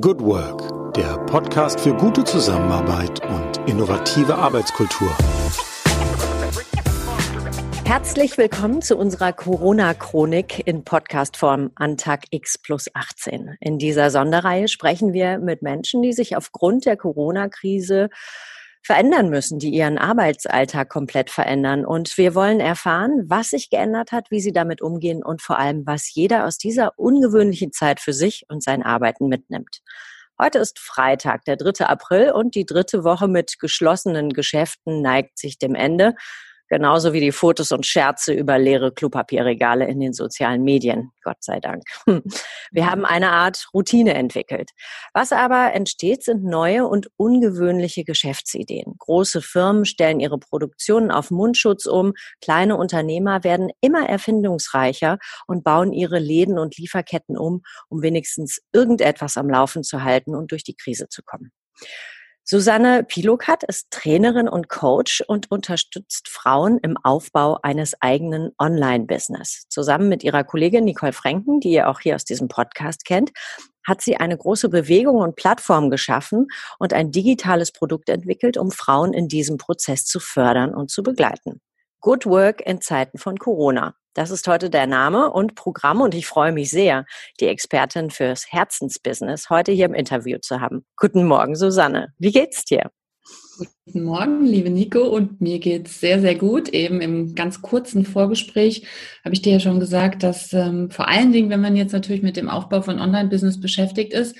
Good Work, der Podcast für gute Zusammenarbeit und innovative Arbeitskultur. Herzlich willkommen zu unserer Corona-Chronik in Podcastform an Tag X plus 18. In dieser Sonderreihe sprechen wir mit Menschen, die sich aufgrund der Corona-Krise verändern müssen, die ihren Arbeitsalltag komplett verändern. Und wir wollen erfahren, was sich geändert hat, wie sie damit umgehen und vor allem, was jeder aus dieser ungewöhnlichen Zeit für sich und sein Arbeiten mitnimmt. Heute ist Freitag, der 3. April und die dritte Woche mit geschlossenen Geschäften neigt sich dem Ende genauso wie die Fotos und Scherze über leere Klopapierregale in den sozialen Medien. Gott sei Dank. Wir haben eine Art Routine entwickelt. Was aber entsteht, sind neue und ungewöhnliche Geschäftsideen. Große Firmen stellen ihre Produktionen auf Mundschutz um. Kleine Unternehmer werden immer erfindungsreicher und bauen ihre Läden und Lieferketten um, um wenigstens irgendetwas am Laufen zu halten und durch die Krise zu kommen. Susanne Pilokat ist Trainerin und Coach und unterstützt Frauen im Aufbau eines eigenen Online-Business. Zusammen mit ihrer Kollegin Nicole Franken, die ihr auch hier aus diesem Podcast kennt, hat sie eine große Bewegung und Plattform geschaffen und ein digitales Produkt entwickelt, um Frauen in diesem Prozess zu fördern und zu begleiten. Good Work in Zeiten von Corona. Das ist heute der Name und Programm und ich freue mich sehr, die Expertin fürs Herzensbusiness heute hier im Interview zu haben. Guten Morgen, Susanne. Wie geht's dir? Guten Morgen, liebe Nico, und mir geht's sehr, sehr gut. Eben im ganz kurzen Vorgespräch habe ich dir ja schon gesagt, dass ähm, vor allen Dingen, wenn man jetzt natürlich mit dem Aufbau von Online-Business beschäftigt ist,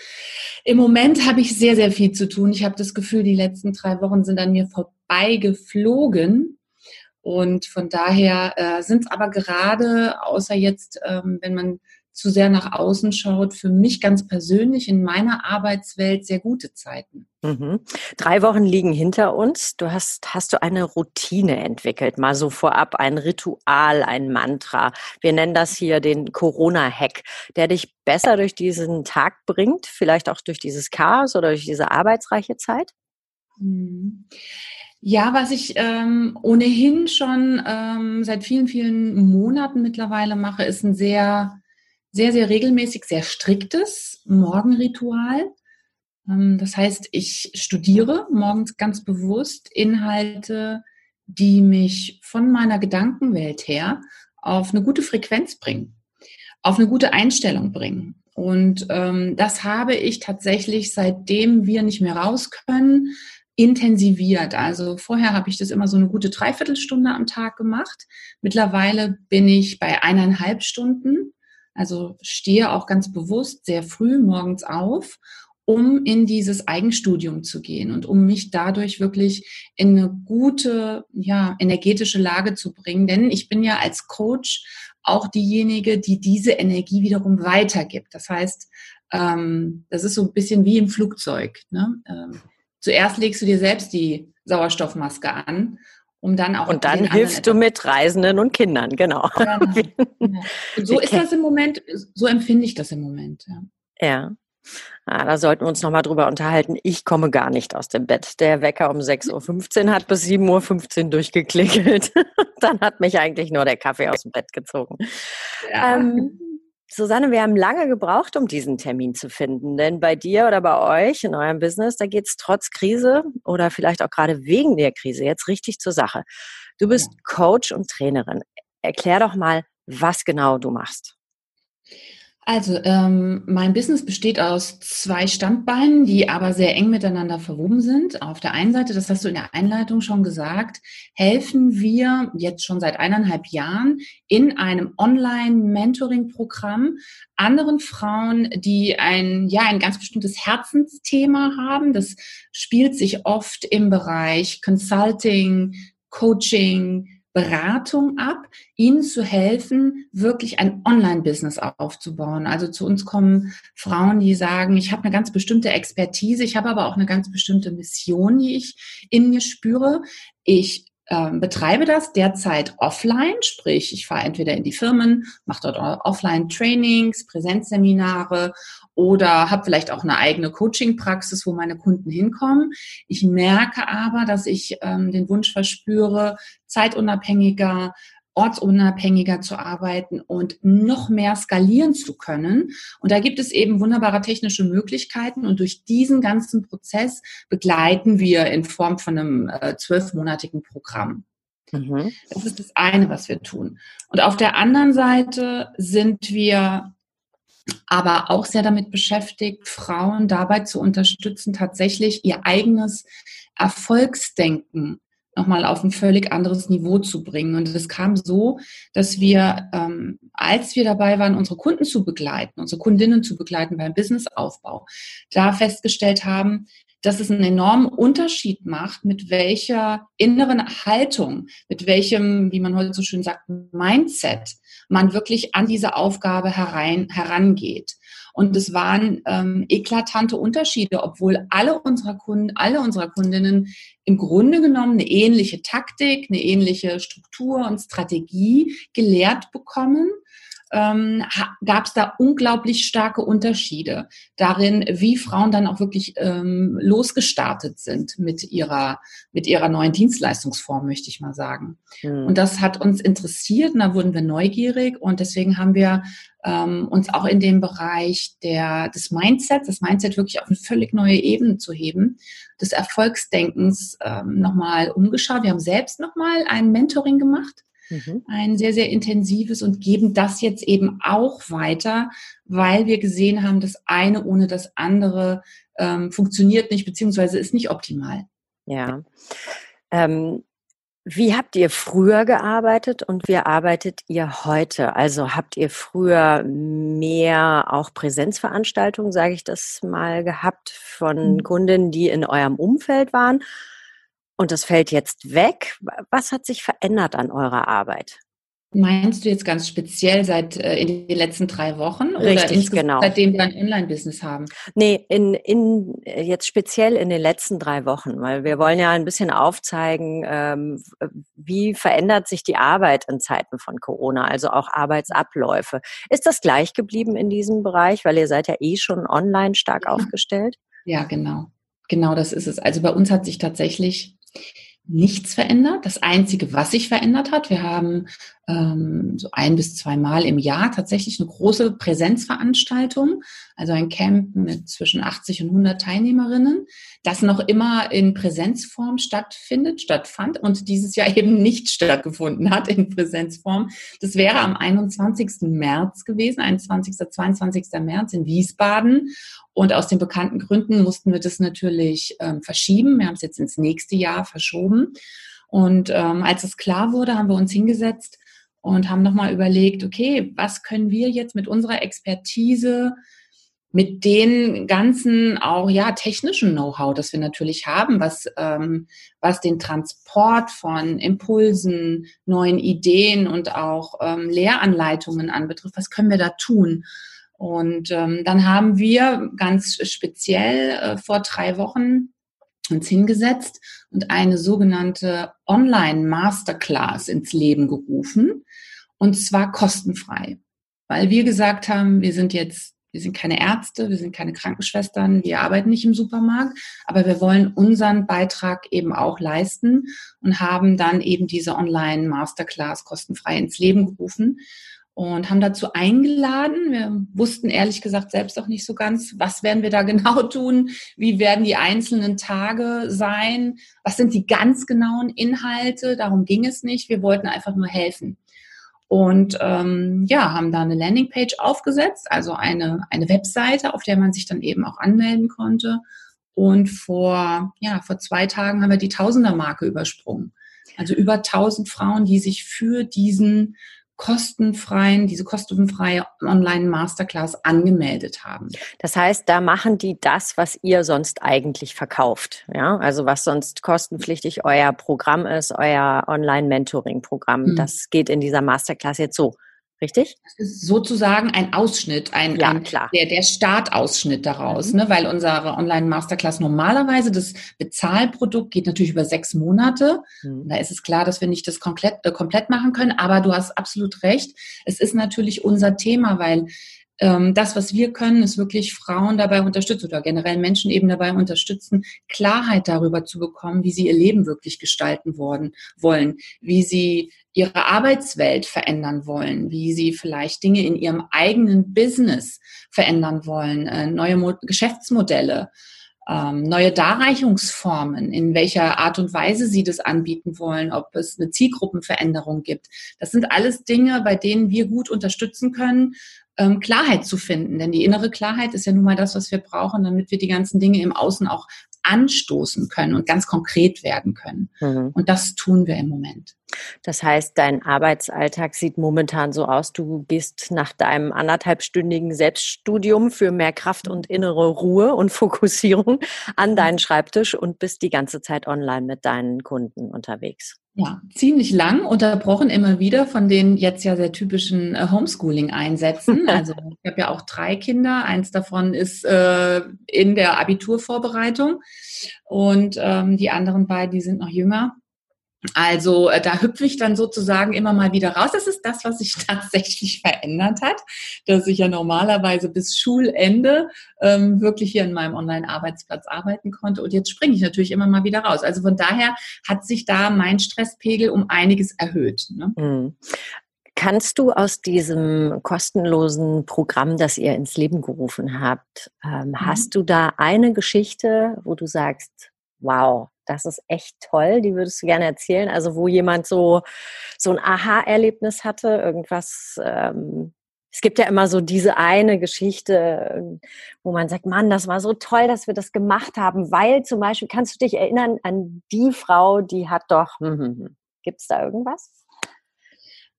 im Moment habe ich sehr, sehr viel zu tun. Ich habe das Gefühl, die letzten drei Wochen sind an mir vorbeigeflogen. Und von daher äh, sind es aber gerade, außer jetzt, ähm, wenn man zu sehr nach außen schaut, für mich ganz persönlich in meiner Arbeitswelt sehr gute Zeiten. Mhm. Drei Wochen liegen hinter uns. Du hast, hast du eine Routine entwickelt, mal so vorab, ein Ritual, ein Mantra. Wir nennen das hier den Corona-Hack, der dich besser durch diesen Tag bringt, vielleicht auch durch dieses Chaos oder durch diese arbeitsreiche Zeit? Mhm. Ja, was ich ähm, ohnehin schon ähm, seit vielen, vielen Monaten mittlerweile mache, ist ein sehr, sehr, sehr regelmäßig, sehr striktes Morgenritual. Ähm, das heißt, ich studiere morgens ganz bewusst Inhalte, die mich von meiner Gedankenwelt her auf eine gute Frequenz bringen, auf eine gute Einstellung bringen. Und ähm, das habe ich tatsächlich, seitdem wir nicht mehr raus können, intensiviert. Also vorher habe ich das immer so eine gute Dreiviertelstunde am Tag gemacht. Mittlerweile bin ich bei eineinhalb Stunden, also stehe auch ganz bewusst sehr früh morgens auf, um in dieses Eigenstudium zu gehen und um mich dadurch wirklich in eine gute, ja, energetische Lage zu bringen. Denn ich bin ja als Coach auch diejenige, die diese Energie wiederum weitergibt. Das heißt, ähm, das ist so ein bisschen wie im Flugzeug. Ne? Zuerst legst du dir selbst die Sauerstoffmaske an, um dann auch. Und dann hilfst du mit Reisenden und Kindern, genau. genau. Und so ist das im Moment, so empfinde ich das im Moment. Ja. ja. Ah, da sollten wir uns nochmal drüber unterhalten. Ich komme gar nicht aus dem Bett. Der Wecker um 6.15 Uhr hat bis 7.15 Uhr durchgeklickelt. Dann hat mich eigentlich nur der Kaffee aus dem Bett gezogen. Ja. Ähm, Susanne, wir haben lange gebraucht, um diesen Termin zu finden. Denn bei dir oder bei euch in eurem Business, da geht es trotz Krise oder vielleicht auch gerade wegen der Krise jetzt richtig zur Sache. Du bist Coach und Trainerin. Erklär doch mal, was genau du machst. Also ähm, mein Business besteht aus zwei Standbeinen, die aber sehr eng miteinander verwoben sind. Auf der einen Seite, das hast du in der Einleitung schon gesagt, helfen wir jetzt schon seit eineinhalb Jahren in einem Online-Mentoring-Programm anderen Frauen, die ein, ja, ein ganz bestimmtes Herzensthema haben. Das spielt sich oft im Bereich Consulting, Coaching, Beratung ab, ihnen zu helfen, wirklich ein Online-Business aufzubauen. Also zu uns kommen Frauen, die sagen, ich habe eine ganz bestimmte Expertise, ich habe aber auch eine ganz bestimmte Mission, die ich in mir spüre. Ich ähm, betreibe das derzeit offline, sprich, ich fahre entweder in die Firmen, mache dort Offline-Trainings, Präsenzseminare oder habe vielleicht auch eine eigene Coaching-Praxis, wo meine Kunden hinkommen. Ich merke aber, dass ich ähm, den Wunsch verspüre, zeitunabhängiger ortsunabhängiger zu arbeiten und noch mehr skalieren zu können. Und da gibt es eben wunderbare technische Möglichkeiten. Und durch diesen ganzen Prozess begleiten wir in Form von einem äh, zwölfmonatigen Programm. Mhm. Das ist das eine, was wir tun. Und auf der anderen Seite sind wir aber auch sehr damit beschäftigt, Frauen dabei zu unterstützen, tatsächlich ihr eigenes Erfolgsdenken nochmal auf ein völlig anderes Niveau zu bringen. Und es kam so, dass wir, ähm, als wir dabei waren, unsere Kunden zu begleiten, unsere Kundinnen zu begleiten beim Businessaufbau, da festgestellt haben, dass es einen enormen Unterschied macht, mit welcher inneren Haltung, mit welchem, wie man heute so schön sagt, Mindset man wirklich an diese Aufgabe herein, herangeht. Und es waren ähm, eklatante Unterschiede, obwohl alle unserer Kunden, alle unserer Kundinnen im Grunde genommen eine ähnliche Taktik, eine ähnliche Struktur und Strategie gelehrt bekommen ähm, gab es da unglaublich starke Unterschiede darin, wie Frauen dann auch wirklich ähm, losgestartet sind mit ihrer, mit ihrer neuen Dienstleistungsform, möchte ich mal sagen. Mhm. Und das hat uns interessiert und da wurden wir neugierig und deswegen haben wir ähm, uns auch in dem Bereich der, des Mindsets, das Mindset wirklich auf eine völlig neue Ebene zu heben, des Erfolgsdenkens ähm, nochmal umgeschaut. Wir haben selbst nochmal ein Mentoring gemacht mhm. ein sehr, sehr intensives und geben das jetzt eben auch weiter, weil wir gesehen haben, das eine ohne das andere ähm, funktioniert nicht, beziehungsweise ist nicht optimal. Ja. Ähm, wie habt ihr früher gearbeitet und wie arbeitet ihr heute? Also habt ihr früher mehr auch Präsenzveranstaltungen, sage ich das mal, gehabt von mhm. Kundinnen, die in eurem Umfeld waren? Und das fällt jetzt weg. Was hat sich verändert an eurer Arbeit? Meinst du jetzt ganz speziell seit äh, in den letzten drei Wochen Richtig, oder genau. seitdem wir ein Online-Business haben? Nee, in, in, jetzt speziell in den letzten drei Wochen, weil wir wollen ja ein bisschen aufzeigen, ähm, wie verändert sich die Arbeit in Zeiten von Corona, also auch Arbeitsabläufe. Ist das gleich geblieben in diesem Bereich, weil ihr seid ja eh schon online stark ja. aufgestellt? Ja, genau. Genau das ist es. Also bei uns hat sich tatsächlich nichts verändert. Das Einzige, was sich verändert hat, wir haben so ein bis zweimal im Jahr tatsächlich eine große Präsenzveranstaltung, also ein Camp mit zwischen 80 und 100 Teilnehmerinnen, das noch immer in Präsenzform stattfindet, stattfand und dieses Jahr eben nicht stattgefunden hat in Präsenzform. Das wäre am 21. März gewesen, 21. 22. März in Wiesbaden. Und aus den bekannten Gründen mussten wir das natürlich ähm, verschieben. Wir haben es jetzt ins nächste Jahr verschoben. Und ähm, als es klar wurde, haben wir uns hingesetzt und haben nochmal überlegt, okay, was können wir jetzt mit unserer Expertise, mit den ganzen auch ja technischen Know-how, das wir natürlich haben, was ähm, was den Transport von Impulsen, neuen Ideen und auch ähm, Lehranleitungen anbetrifft, was können wir da tun? Und ähm, dann haben wir ganz speziell äh, vor drei Wochen uns hingesetzt und eine sogenannte Online-Masterclass ins Leben gerufen. Und zwar kostenfrei. Weil wir gesagt haben, wir sind jetzt, wir sind keine Ärzte, wir sind keine Krankenschwestern, wir arbeiten nicht im Supermarkt, aber wir wollen unseren Beitrag eben auch leisten und haben dann eben diese Online-Masterclass kostenfrei ins Leben gerufen und haben dazu eingeladen. Wir wussten ehrlich gesagt selbst auch nicht so ganz, was werden wir da genau tun, wie werden die einzelnen Tage sein, was sind die ganz genauen Inhalte. Darum ging es nicht. Wir wollten einfach nur helfen. Und ähm, ja, haben da eine Landingpage aufgesetzt, also eine, eine Webseite, auf der man sich dann eben auch anmelden konnte. Und vor, ja, vor zwei Tagen haben wir die Tausender-Marke übersprungen. Also über 1000 Frauen, die sich für diesen kostenfreien, diese kostenfreie Online-Masterclass angemeldet haben. Das heißt, da machen die das, was ihr sonst eigentlich verkauft. Ja, also was sonst kostenpflichtig euer Programm ist, euer Online-Mentoring-Programm. Mhm. Das geht in dieser Masterclass jetzt so. Richtig? Das ist sozusagen ein Ausschnitt, ein, ja, ein klar. Der, der Startausschnitt daraus, mhm. ne? weil unsere Online-Masterclass normalerweise, das Bezahlprodukt geht natürlich über sechs Monate. Mhm. Da ist es klar, dass wir nicht das komplett, äh, komplett machen können, aber du hast absolut recht. Es ist natürlich unser Thema, weil das, was wir können, ist wirklich Frauen dabei unterstützen oder generell Menschen eben dabei unterstützen, Klarheit darüber zu bekommen, wie sie ihr Leben wirklich gestalten wollen, wollen, wie sie ihre Arbeitswelt verändern wollen, wie sie vielleicht Dinge in ihrem eigenen Business verändern wollen, äh, neue Mo Geschäftsmodelle ähm, neue Darreichungsformen, in welcher Art und Weise sie das anbieten wollen, ob es eine Zielgruppenveränderung gibt. Das sind alles Dinge, bei denen wir gut unterstützen können, ähm, Klarheit zu finden. Denn die innere Klarheit ist ja nun mal das, was wir brauchen, damit wir die ganzen Dinge im Außen auch anstoßen können und ganz konkret werden können. Mhm. Und das tun wir im Moment. Das heißt, dein Arbeitsalltag sieht momentan so aus, du gehst nach deinem anderthalbstündigen Selbststudium für mehr Kraft und innere Ruhe und Fokussierung an deinen Schreibtisch und bist die ganze Zeit online mit deinen Kunden unterwegs. Ja, ziemlich lang, unterbrochen immer wieder von den jetzt ja sehr typischen äh, Homeschooling-Einsätzen. Also ich habe ja auch drei Kinder, eins davon ist äh, in der Abiturvorbereitung und ähm, die anderen beiden, die sind noch jünger. Also äh, da hüpfe ich dann sozusagen immer mal wieder raus. Das ist das, was sich tatsächlich verändert hat, dass ich ja normalerweise bis Schulende ähm, wirklich hier in meinem Online-Arbeitsplatz arbeiten konnte. Und jetzt springe ich natürlich immer mal wieder raus. Also von daher hat sich da mein Stresspegel um einiges erhöht. Ne? Mhm. Kannst du aus diesem kostenlosen Programm, das ihr ins Leben gerufen habt, ähm, mhm. hast du da eine Geschichte, wo du sagst, wow, das ist echt toll, die würdest du gerne erzählen? Also wo jemand so, so ein Aha-Erlebnis hatte, irgendwas, ähm, es gibt ja immer so diese eine Geschichte, wo man sagt, Mann, das war so toll, dass wir das gemacht haben, weil zum Beispiel, kannst du dich erinnern an die Frau, die hat doch, hm, hm, hm. gibt es da irgendwas?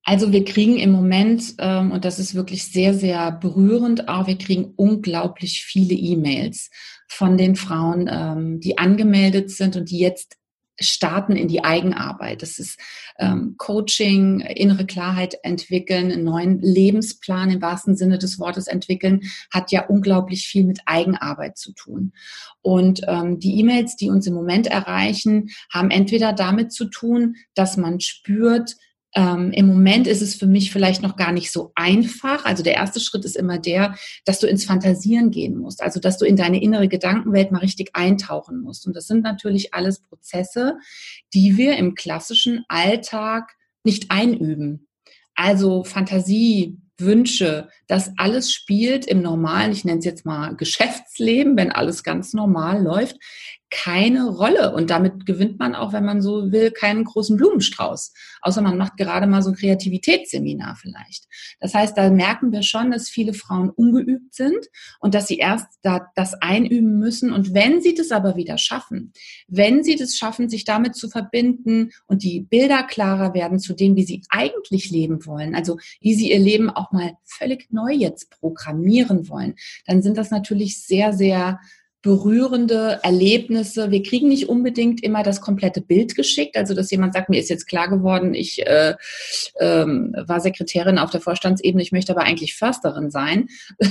Also wir kriegen im Moment, ähm, und das ist wirklich sehr, sehr berührend, auch wir kriegen unglaublich viele E-Mails von den Frauen, ähm, die angemeldet sind und die jetzt starten in die Eigenarbeit. Das ist ähm, Coaching, innere Klarheit entwickeln, einen neuen Lebensplan im wahrsten Sinne des Wortes entwickeln, hat ja unglaublich viel mit Eigenarbeit zu tun. Und ähm, die E-Mails, die uns im Moment erreichen, haben entweder damit zu tun, dass man spürt, ähm, Im Moment ist es für mich vielleicht noch gar nicht so einfach. Also der erste Schritt ist immer der, dass du ins Fantasieren gehen musst. Also dass du in deine innere Gedankenwelt mal richtig eintauchen musst. Und das sind natürlich alles Prozesse, die wir im klassischen Alltag nicht einüben. Also Fantasie, Wünsche, das alles spielt im normalen, ich nenne es jetzt mal Geschäftsleben, wenn alles ganz normal läuft, keine Rolle. Und damit gewinnt man auch, wenn man so will, keinen großen Blumenstrauß. Außer man macht gerade mal so ein Kreativitätsseminar vielleicht. Das heißt, da merken wir schon, dass viele Frauen ungeübt sind und dass sie erst da das einüben müssen. Und wenn sie das aber wieder schaffen, wenn sie das schaffen, sich damit zu verbinden und die Bilder klarer werden zu dem, wie sie eigentlich leben wollen, also wie sie ihr Leben auch mal völlig neu jetzt programmieren wollen, dann sind das natürlich sehr, sehr berührende Erlebnisse. Wir kriegen nicht unbedingt immer das komplette Bild geschickt, also dass jemand sagt, mir ist jetzt klar geworden, ich äh, ähm, war Sekretärin auf der Vorstandsebene, ich möchte aber eigentlich Försterin sein.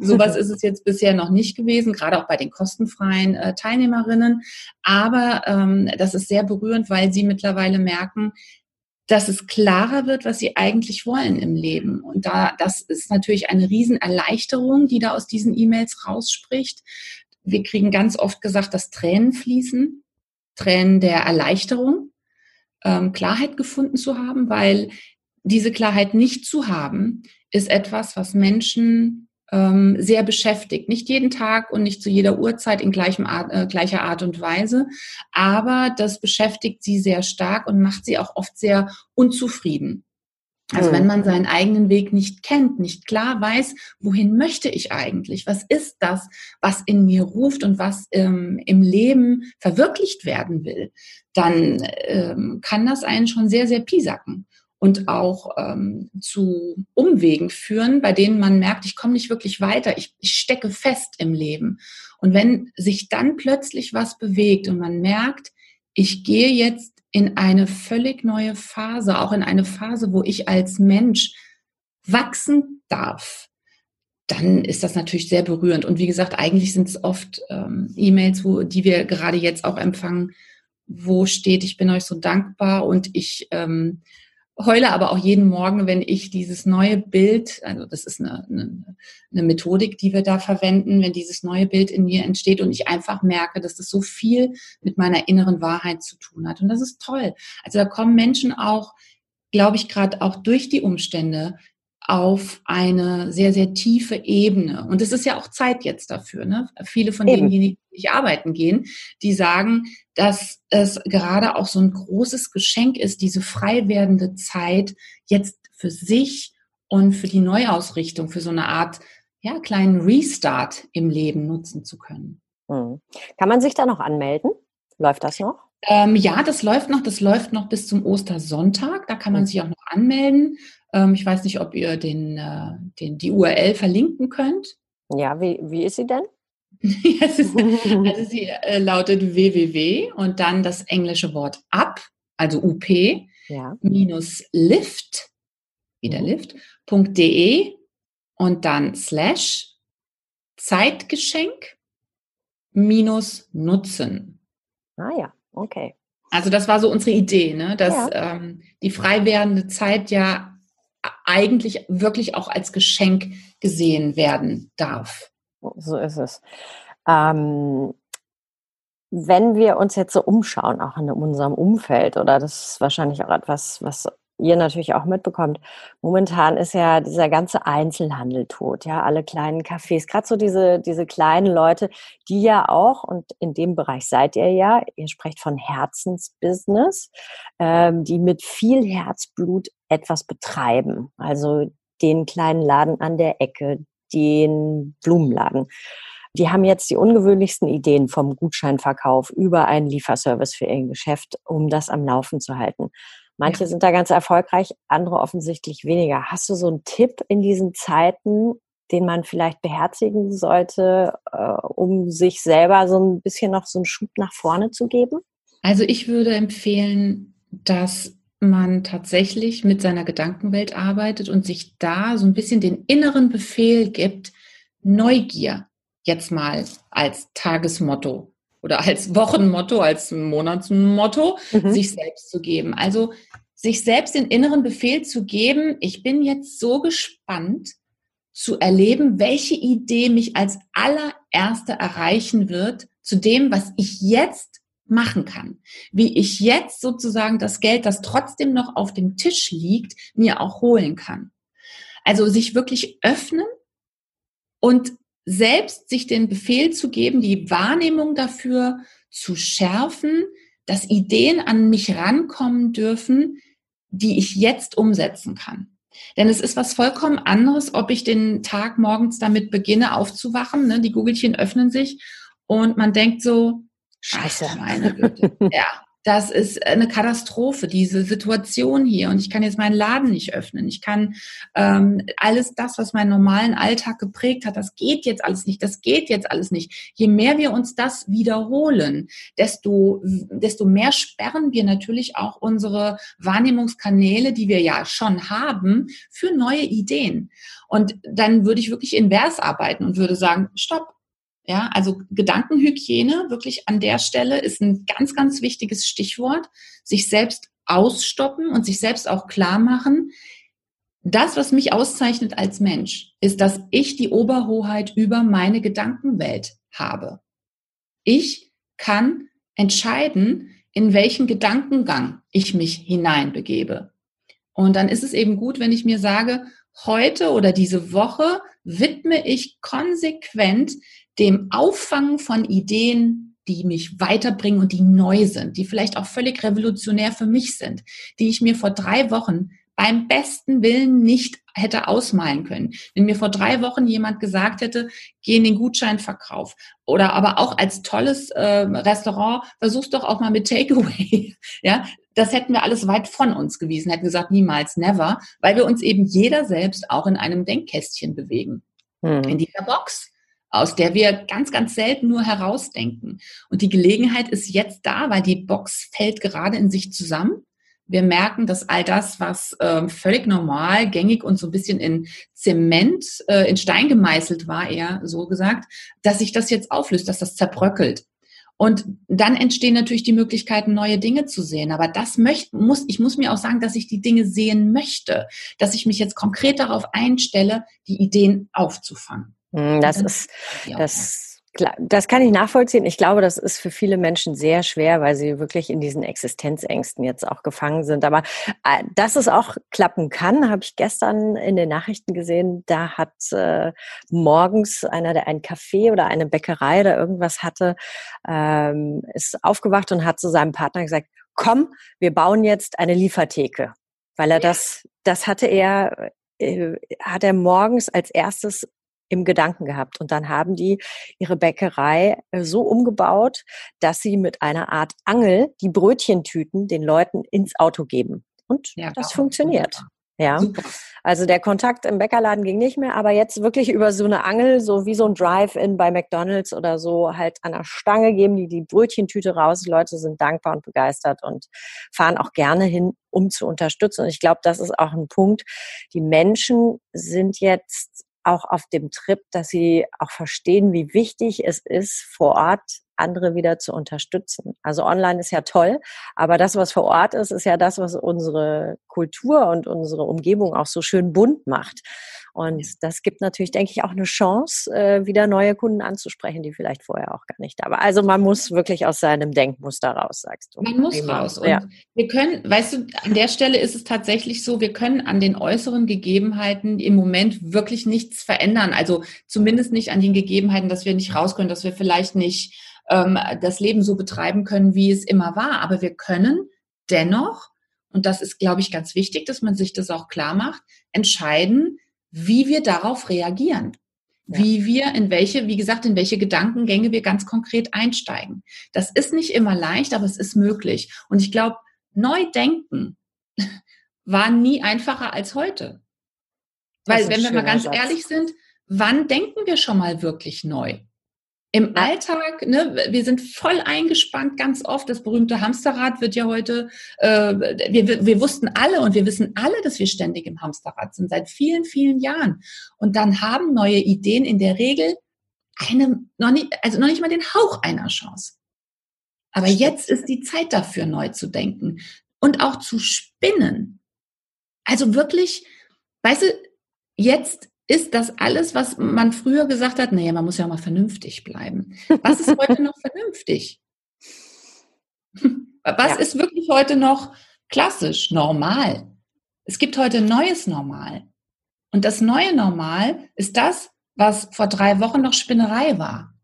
Sowas ist es jetzt bisher noch nicht gewesen, gerade auch bei den kostenfreien äh, Teilnehmerinnen. Aber ähm, das ist sehr berührend, weil sie mittlerweile merken, dass es klarer wird, was sie eigentlich wollen im Leben. Und da, das ist natürlich eine Riesenerleichterung, die da aus diesen E-Mails rausspricht. Wir kriegen ganz oft gesagt, dass Tränen fließen, Tränen der Erleichterung, ähm, Klarheit gefunden zu haben, weil diese Klarheit nicht zu haben, ist etwas, was Menschen ähm, sehr beschäftigt. Nicht jeden Tag und nicht zu jeder Uhrzeit in gleichem Art, äh, gleicher Art und Weise, aber das beschäftigt sie sehr stark und macht sie auch oft sehr unzufrieden. Also wenn man seinen eigenen Weg nicht kennt, nicht klar weiß, wohin möchte ich eigentlich? Was ist das, was in mir ruft und was ähm, im Leben verwirklicht werden will? Dann ähm, kann das einen schon sehr, sehr piesacken und auch ähm, zu Umwegen führen, bei denen man merkt, ich komme nicht wirklich weiter, ich, ich stecke fest im Leben. Und wenn sich dann plötzlich was bewegt und man merkt, ich gehe jetzt in eine völlig neue Phase, auch in eine Phase, wo ich als Mensch wachsen darf, dann ist das natürlich sehr berührend. Und wie gesagt, eigentlich sind es oft ähm, E-Mails, wo, die wir gerade jetzt auch empfangen, wo steht, ich bin euch so dankbar und ich ähm, heule aber auch jeden Morgen, wenn ich dieses neue Bild, also das ist eine, eine, eine, Methodik, die wir da verwenden, wenn dieses neue Bild in mir entsteht und ich einfach merke, dass das so viel mit meiner inneren Wahrheit zu tun hat. Und das ist toll. Also da kommen Menschen auch, glaube ich, gerade auch durch die Umstände auf eine sehr, sehr tiefe Ebene. Und es ist ja auch Zeit jetzt dafür. Ne? Viele von Eben. denjenigen, die nicht arbeiten gehen, die sagen, dass es gerade auch so ein großes Geschenk ist, diese frei werdende Zeit jetzt für sich und für die Neuausrichtung, für so eine Art ja, kleinen Restart im Leben nutzen zu können. Hm. Kann man sich da noch anmelden? Läuft das noch? Ähm, ja, das läuft noch. Das läuft noch bis zum Ostersonntag. Da kann man hm. sich auch noch anmelden. Ähm, ich weiß nicht, ob ihr den, äh, den, die URL verlinken könnt. Ja, wie, wie ist sie denn? ist, also sie äh, lautet www und dann das englische Wort up, also up, ja. minus lift, wieder mhm. lift.de und dann slash Zeitgeschenk minus Nutzen. Ah ja, okay. Also das war so unsere Idee, ne? dass ja. ähm, die frei werdende Zeit ja eigentlich wirklich auch als Geschenk gesehen werden darf. So ist es. Ähm, wenn wir uns jetzt so umschauen, auch in unserem Umfeld, oder das ist wahrscheinlich auch etwas, was ihr natürlich auch mitbekommt, momentan ist ja dieser ganze Einzelhandel tot, ja, alle kleinen Cafés, gerade so diese, diese kleinen Leute, die ja auch, und in dem Bereich seid ihr ja, ihr sprecht von Herzensbusiness, ähm, die mit viel Herzblut etwas betreiben. Also den kleinen Laden an der Ecke, den Blumenladen. Die haben jetzt die ungewöhnlichsten Ideen vom Gutscheinverkauf über einen Lieferservice für ihr Geschäft, um das am Laufen zu halten. Manche ja. sind da ganz erfolgreich, andere offensichtlich weniger. Hast du so einen Tipp in diesen Zeiten, den man vielleicht beherzigen sollte, äh, um sich selber so ein bisschen noch so einen Schub nach vorne zu geben? Also ich würde empfehlen, dass man tatsächlich mit seiner Gedankenwelt arbeitet und sich da so ein bisschen den inneren Befehl gibt, Neugier jetzt mal als Tagesmotto oder als Wochenmotto, als Monatsmotto, mhm. sich selbst zu geben. Also sich selbst den inneren Befehl zu geben, ich bin jetzt so gespannt zu erleben, welche Idee mich als allererste erreichen wird zu dem, was ich jetzt machen kann. Wie ich jetzt sozusagen das Geld, das trotzdem noch auf dem Tisch liegt, mir auch holen kann. Also sich wirklich öffnen und selbst sich den Befehl zu geben, die Wahrnehmung dafür zu schärfen, dass Ideen an mich rankommen dürfen, die ich jetzt umsetzen kann. Denn es ist was vollkommen anderes, ob ich den Tag morgens damit beginne aufzuwachen, ne? die Gugelchen öffnen sich und man denkt so, Scheiße, meine Güte. ja, das ist eine Katastrophe, diese Situation hier. Und ich kann jetzt meinen Laden nicht öffnen. Ich kann ähm, alles das, was meinen normalen Alltag geprägt hat, das geht jetzt alles nicht. Das geht jetzt alles nicht. Je mehr wir uns das wiederholen, desto, desto mehr sperren wir natürlich auch unsere Wahrnehmungskanäle, die wir ja schon haben, für neue Ideen. Und dann würde ich wirklich invers arbeiten und würde sagen, stopp, ja, also Gedankenhygiene wirklich an der Stelle ist ein ganz, ganz wichtiges Stichwort. Sich selbst ausstoppen und sich selbst auch klar machen. Das, was mich auszeichnet als Mensch, ist, dass ich die Oberhoheit über meine Gedankenwelt habe. Ich kann entscheiden, in welchen Gedankengang ich mich hineinbegebe. Und dann ist es eben gut, wenn ich mir sage, heute oder diese Woche widme ich konsequent dem Auffangen von Ideen, die mich weiterbringen und die neu sind, die vielleicht auch völlig revolutionär für mich sind, die ich mir vor drei Wochen beim besten Willen nicht hätte ausmalen können. Wenn mir vor drei Wochen jemand gesagt hätte, geh in den Gutscheinverkauf oder aber auch als tolles äh, Restaurant, versuch's doch auch mal mit Takeaway. ja, das hätten wir alles weit von uns gewiesen, hätten gesagt, niemals, never, weil wir uns eben jeder selbst auch in einem Denkkästchen bewegen. Hm. In dieser Box aus der wir ganz, ganz selten nur herausdenken. Und die Gelegenheit ist jetzt da, weil die Box fällt gerade in sich zusammen. Wir merken, dass all das, was äh, völlig normal, gängig und so ein bisschen in Zement, äh, in Stein gemeißelt war, eher so gesagt, dass sich das jetzt auflöst, dass das zerbröckelt. Und dann entstehen natürlich die Möglichkeiten, neue Dinge zu sehen. Aber das möchte, muss, ich muss mir auch sagen, dass ich die Dinge sehen möchte, dass ich mich jetzt konkret darauf einstelle, die Ideen aufzufangen. Hm, das ist, das, das kann ich nachvollziehen. Ich glaube, das ist für viele Menschen sehr schwer, weil sie wirklich in diesen Existenzängsten jetzt auch gefangen sind. Aber äh, dass es auch klappen kann, habe ich gestern in den Nachrichten gesehen. Da hat äh, morgens einer, der ein Café oder eine Bäckerei oder irgendwas hatte, ähm, ist aufgewacht und hat zu seinem Partner gesagt, komm, wir bauen jetzt eine Liefertheke. Weil er das, das hatte er, äh, hat er morgens als erstes im Gedanken gehabt. Und dann haben die ihre Bäckerei äh, so umgebaut, dass sie mit einer Art Angel die Brötchentüten den Leuten ins Auto geben. Und ja, das funktioniert. Super. Ja, Super. also der Kontakt im Bäckerladen ging nicht mehr, aber jetzt wirklich über so eine Angel, so wie so ein Drive-In bei McDonalds oder so, halt an der Stange geben die die Brötchentüte raus. Die Leute sind dankbar und begeistert und fahren auch gerne hin, um zu unterstützen. Und ich glaube, das ist auch ein Punkt. Die Menschen sind jetzt auch auf dem Trip, dass sie auch verstehen, wie wichtig es ist, vor Ort andere wieder zu unterstützen. Also online ist ja toll, aber das, was vor Ort ist, ist ja das, was unsere Kultur und unsere Umgebung auch so schön bunt macht. Und das gibt natürlich, denke ich, auch eine Chance, äh, wieder neue Kunden anzusprechen, die vielleicht vorher auch gar nicht da waren. Also man muss wirklich aus seinem Denkmuster raus, sagst du. Man muss Prima. raus. Und ja. wir können, weißt du, an der Stelle ist es tatsächlich so, wir können an den äußeren Gegebenheiten im Moment wirklich nichts verändern. Also zumindest nicht an den Gegebenheiten, dass wir nicht raus können, dass wir vielleicht nicht ähm, das Leben so betreiben können, wie es immer war. Aber wir können dennoch, und das ist, glaube ich, ganz wichtig, dass man sich das auch klar macht, entscheiden, wie wir darauf reagieren. Ja. Wie wir in welche, wie gesagt, in welche Gedankengänge wir ganz konkret einsteigen. Das ist nicht immer leicht, aber es ist möglich. Und ich glaube, neu denken war nie einfacher als heute. Weil, wenn wir mal ganz Satz. ehrlich sind, wann denken wir schon mal wirklich neu? Im Alltag, ne, wir sind voll eingespannt ganz oft. Das berühmte Hamsterrad wird ja heute, äh, wir, wir wussten alle und wir wissen alle, dass wir ständig im Hamsterrad sind, seit vielen, vielen Jahren. Und dann haben neue Ideen in der Regel eine, noch nicht, also noch nicht mal den Hauch einer Chance. Aber jetzt ist die Zeit dafür, neu zu denken und auch zu spinnen. Also wirklich, weißt du, jetzt ist das alles, was man früher gesagt hat, naja, man muss ja mal vernünftig bleiben. Was ist heute noch vernünftig? Was ja. ist wirklich heute noch klassisch, normal? Es gibt heute ein neues Normal. Und das neue Normal ist das, was vor drei Wochen noch Spinnerei war.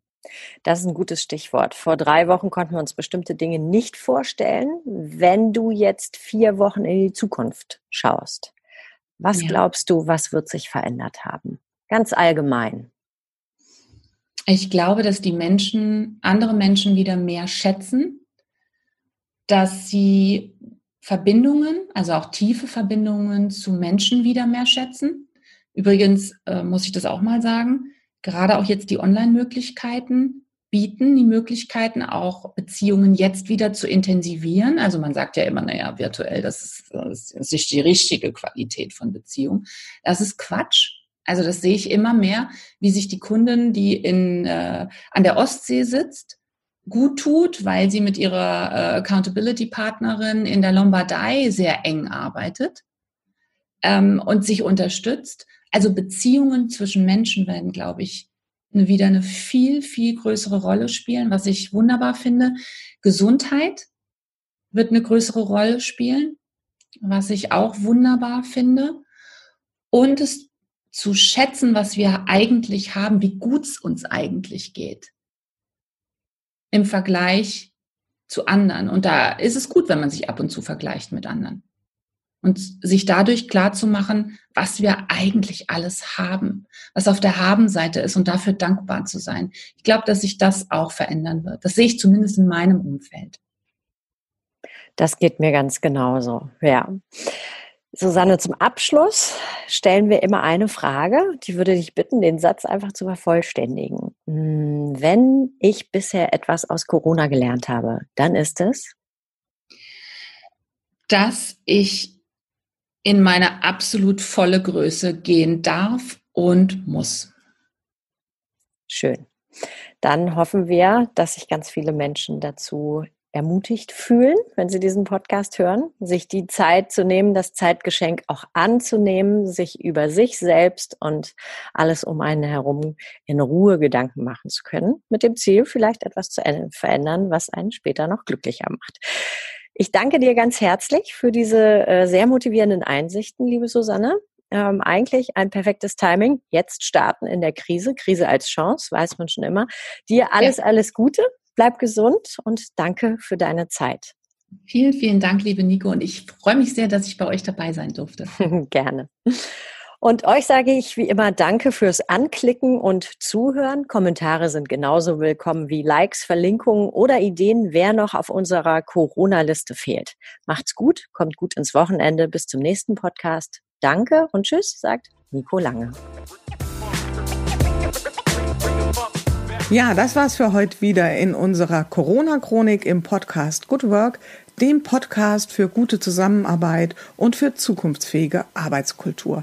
Das ist ein gutes Stichwort. Vor drei Wochen konnten wir uns bestimmte Dinge nicht vorstellen. Wenn du jetzt vier Wochen in die Zukunft schaust, was ja. glaubst du, was wird sich verändert haben? Ganz allgemein. Ich glaube, dass die Menschen, andere Menschen wieder mehr schätzen, dass sie Verbindungen, also auch tiefe Verbindungen zu Menschen wieder mehr schätzen. Übrigens äh, muss ich das auch mal sagen, gerade auch jetzt die Online-Möglichkeiten bieten die Möglichkeiten, auch Beziehungen jetzt wieder zu intensivieren. Also man sagt ja immer, naja, virtuell, das ist, das ist nicht die richtige Qualität von Beziehung. Das ist Quatsch. Also das sehe ich immer mehr, wie sich die Kundin, die in, äh, an der Ostsee sitzt, gut tut, weil sie mit ihrer äh, Accountability-Partnerin in der Lombardei sehr eng arbeitet ähm, und sich unterstützt. Also Beziehungen zwischen Menschen werden, glaube ich, wieder eine viel, viel größere Rolle spielen, was ich wunderbar finde. Gesundheit wird eine größere Rolle spielen, was ich auch wunderbar finde. Und es zu schätzen, was wir eigentlich haben, wie gut es uns eigentlich geht. Im Vergleich zu anderen. Und da ist es gut, wenn man sich ab und zu vergleicht mit anderen und sich dadurch klar zu machen, was wir eigentlich alles haben, was auf der Haben-Seite ist und dafür dankbar zu sein. Ich glaube, dass sich das auch verändern wird. Das sehe ich zumindest in meinem Umfeld. Das geht mir ganz genauso, ja. Susanne, zum Abschluss stellen wir immer eine Frage. Die würde dich bitten, den Satz einfach zu vervollständigen. Hm, wenn ich bisher etwas aus Corona gelernt habe, dann ist es, dass ich in meine absolut volle Größe gehen darf und muss. Schön. dann hoffen wir, dass sich ganz viele Menschen dazu ermutigt fühlen, wenn sie diesen Podcast hören, sich die Zeit zu nehmen, das Zeitgeschenk auch anzunehmen, sich über sich selbst und alles um einen herum in Ruhe Gedanken machen zu können, mit dem Ziel, vielleicht etwas zu verändern, was einen später noch glücklicher macht. Ich danke dir ganz herzlich für diese äh, sehr motivierenden Einsichten, liebe Susanne. Ähm, eigentlich ein perfektes Timing. Jetzt starten in der Krise. Krise als Chance, weiß man schon immer. Dir alles, ja. alles Gute Bleib gesund und danke für deine Zeit. Vielen, vielen Dank, liebe Nico. Und ich freue mich sehr, dass ich bei euch dabei sein durfte. Gerne. Und euch sage ich wie immer Danke fürs Anklicken und Zuhören. Kommentare sind genauso willkommen wie Likes, Verlinkungen oder Ideen, wer noch auf unserer Corona-Liste fehlt. Macht's gut, kommt gut ins Wochenende. Bis zum nächsten Podcast. Danke und Tschüss, sagt Nico Lange. Ja, das war's für heute wieder in unserer Corona-Chronik im Podcast Good Work, dem Podcast für gute Zusammenarbeit und für zukunftsfähige Arbeitskultur.